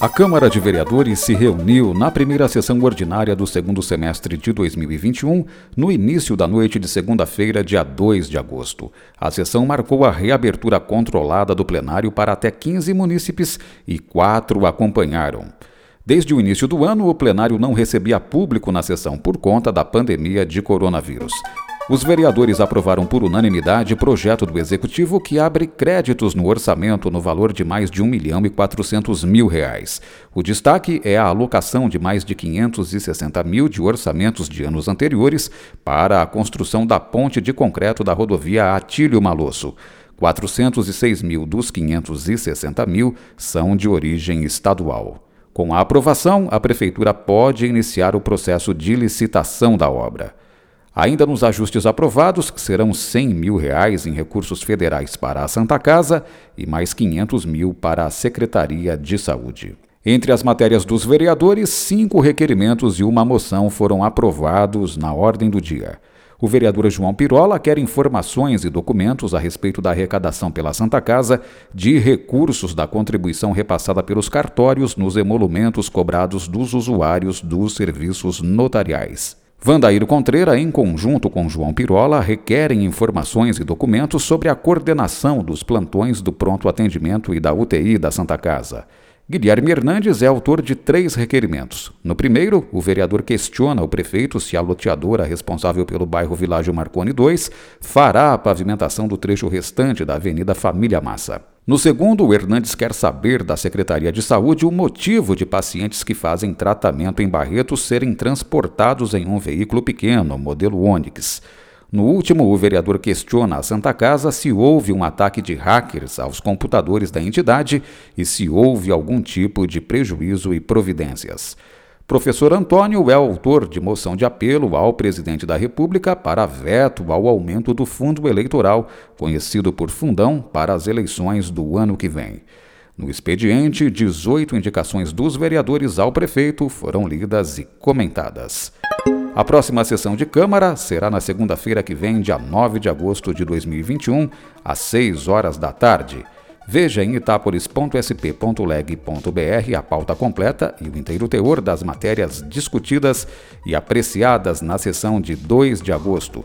A Câmara de Vereadores se reuniu na primeira sessão ordinária do segundo semestre de 2021, no início da noite de segunda-feira, dia 2 de agosto. A sessão marcou a reabertura controlada do plenário para até 15 munícipes e quatro acompanharam. Desde o início do ano, o plenário não recebia público na sessão por conta da pandemia de coronavírus. Os vereadores aprovaram por unanimidade projeto do Executivo que abre créditos no orçamento no valor de mais de 1 milhão e 400 mil reais. O destaque é a alocação de mais de 560 mil de orçamentos de anos anteriores para a construção da ponte de concreto da rodovia Atílio Malosso. 406 mil dos 560 mil são de origem estadual. Com a aprovação, a Prefeitura pode iniciar o processo de licitação da obra. Ainda nos ajustes aprovados, que serão 100 mil reais em recursos federais para a Santa Casa e mais 500 mil para a Secretaria de Saúde. Entre as matérias dos vereadores, cinco requerimentos e uma moção foram aprovados na ordem do dia. O vereador João Pirola quer informações e documentos a respeito da arrecadação pela Santa Casa de recursos da contribuição repassada pelos cartórios nos emolumentos cobrados dos usuários dos serviços notariais. Vandaíro Contreira, em conjunto com João Pirola, requerem informações e documentos sobre a coordenação dos plantões do pronto atendimento e da UTI da Santa Casa. Guilherme Hernandes é autor de três requerimentos. No primeiro, o vereador questiona o prefeito se a loteadora responsável pelo bairro Világio Marconi II fará a pavimentação do trecho restante da Avenida Família Massa. No segundo, o Hernandes quer saber da Secretaria de Saúde o motivo de pacientes que fazem tratamento em Barretos serem transportados em um veículo pequeno, modelo Onix. No último, o vereador questiona a Santa Casa se houve um ataque de hackers aos computadores da entidade e se houve algum tipo de prejuízo e providências. Professor Antônio é autor de moção de apelo ao presidente da República para veto ao aumento do fundo eleitoral, conhecido por Fundão, para as eleições do ano que vem. No expediente, 18 indicações dos vereadores ao prefeito foram lidas e comentadas. A próxima sessão de Câmara será na segunda-feira que vem, dia 9 de agosto de 2021, às 6 horas da tarde. Veja em itapolis.sp.leg.br a pauta completa e o inteiro teor das matérias discutidas e apreciadas na sessão de 2 de agosto.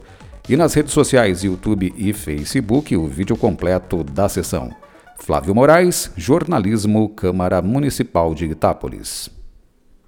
E nas redes sociais YouTube e Facebook o vídeo completo da sessão. Flávio Moraes, Jornalismo, Câmara Municipal de Itápolis.